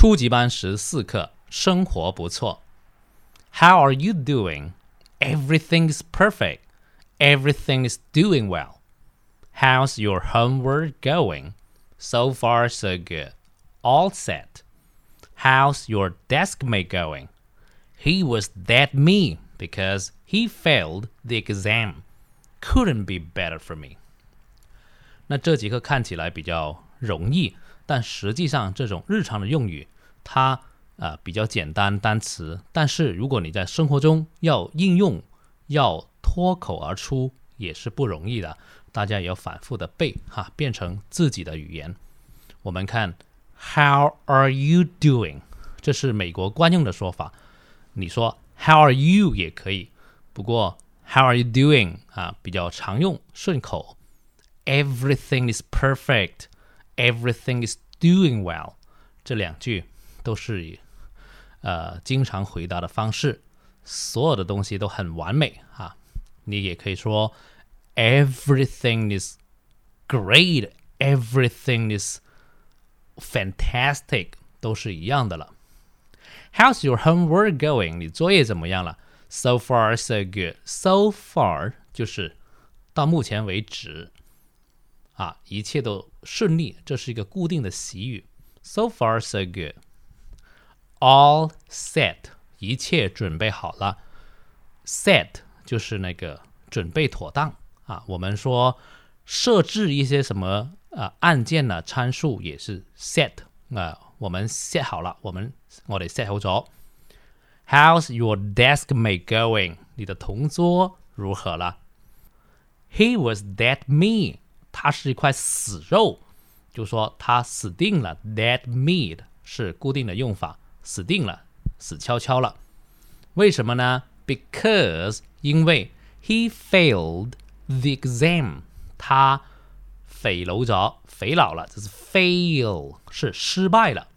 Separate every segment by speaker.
Speaker 1: 初级班十四课，生活不错。How are you doing? Everything is perfect. Everything is doing well. How's your homework going? So far, so good. All set. How's your desk mate going? He was that me because he failed the exam. Couldn't be better for me. 那这节课看起来比较容易，但实际上这种日常的用语， 它呃比较简单单词，但是如果你在生活中要应用，要脱口而出，也是不容易的。大家也要反复的背哈，变成自己的语言。我们看 How are you doing？这是美国惯用的说法。你说 How are you 也可以，不过 How are you doing 啊比较常用，顺口。Everything is perfect. Everything is doing well. 这两句都是以呃经常回答的方式，所有的东西都很完美哈。你也可以说 Everything is great. Everything is fantastic. 都是一样的了。How's your homework going？你作业怎么样了？So far, so good. So far 就是到目前为止啊，一切都顺利。这是一个固定的习语。So far, so good. All set，一切准备好了。Set 就是那个准备妥当啊。我们说设置一些什么呃按键呢？参数也是 set 啊。我们 set 好了，我们我得 set 好咗。How's your desk mate going？你的同桌如何了？He was dead me。他是一块死肉，就说他死定了。Dead meat 是固定的用法，死定了，死翘翘了。为什么呢？Because 因为 he failed the exam，他肥楼着，肥佬了，这是 fail 是失败了。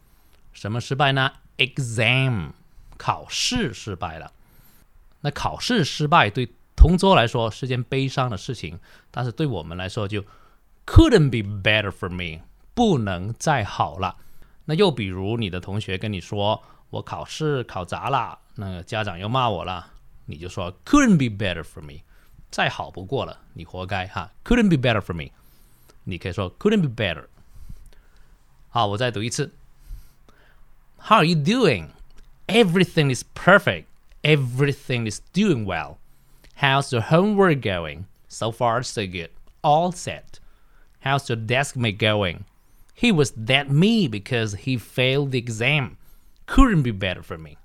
Speaker 1: 什么失败呢？Exam 考试失败了。那考试失败对同桌来说是件悲伤的事情，但是对我们来说就 couldn't be better for me，不能再好了。那又比如你的同学跟你说我考试考砸了，那个家长又骂我了，你就说 couldn't be better for me，再好不过了，你活该哈。couldn't be better for me，你可以说 couldn't be better。好，我再读一次。How are you doing? Everything is perfect. Everything is doing well. How's your homework going? So far, so good. All set. How's your desk mate going? He was that me because he failed the exam. Couldn't be better for me.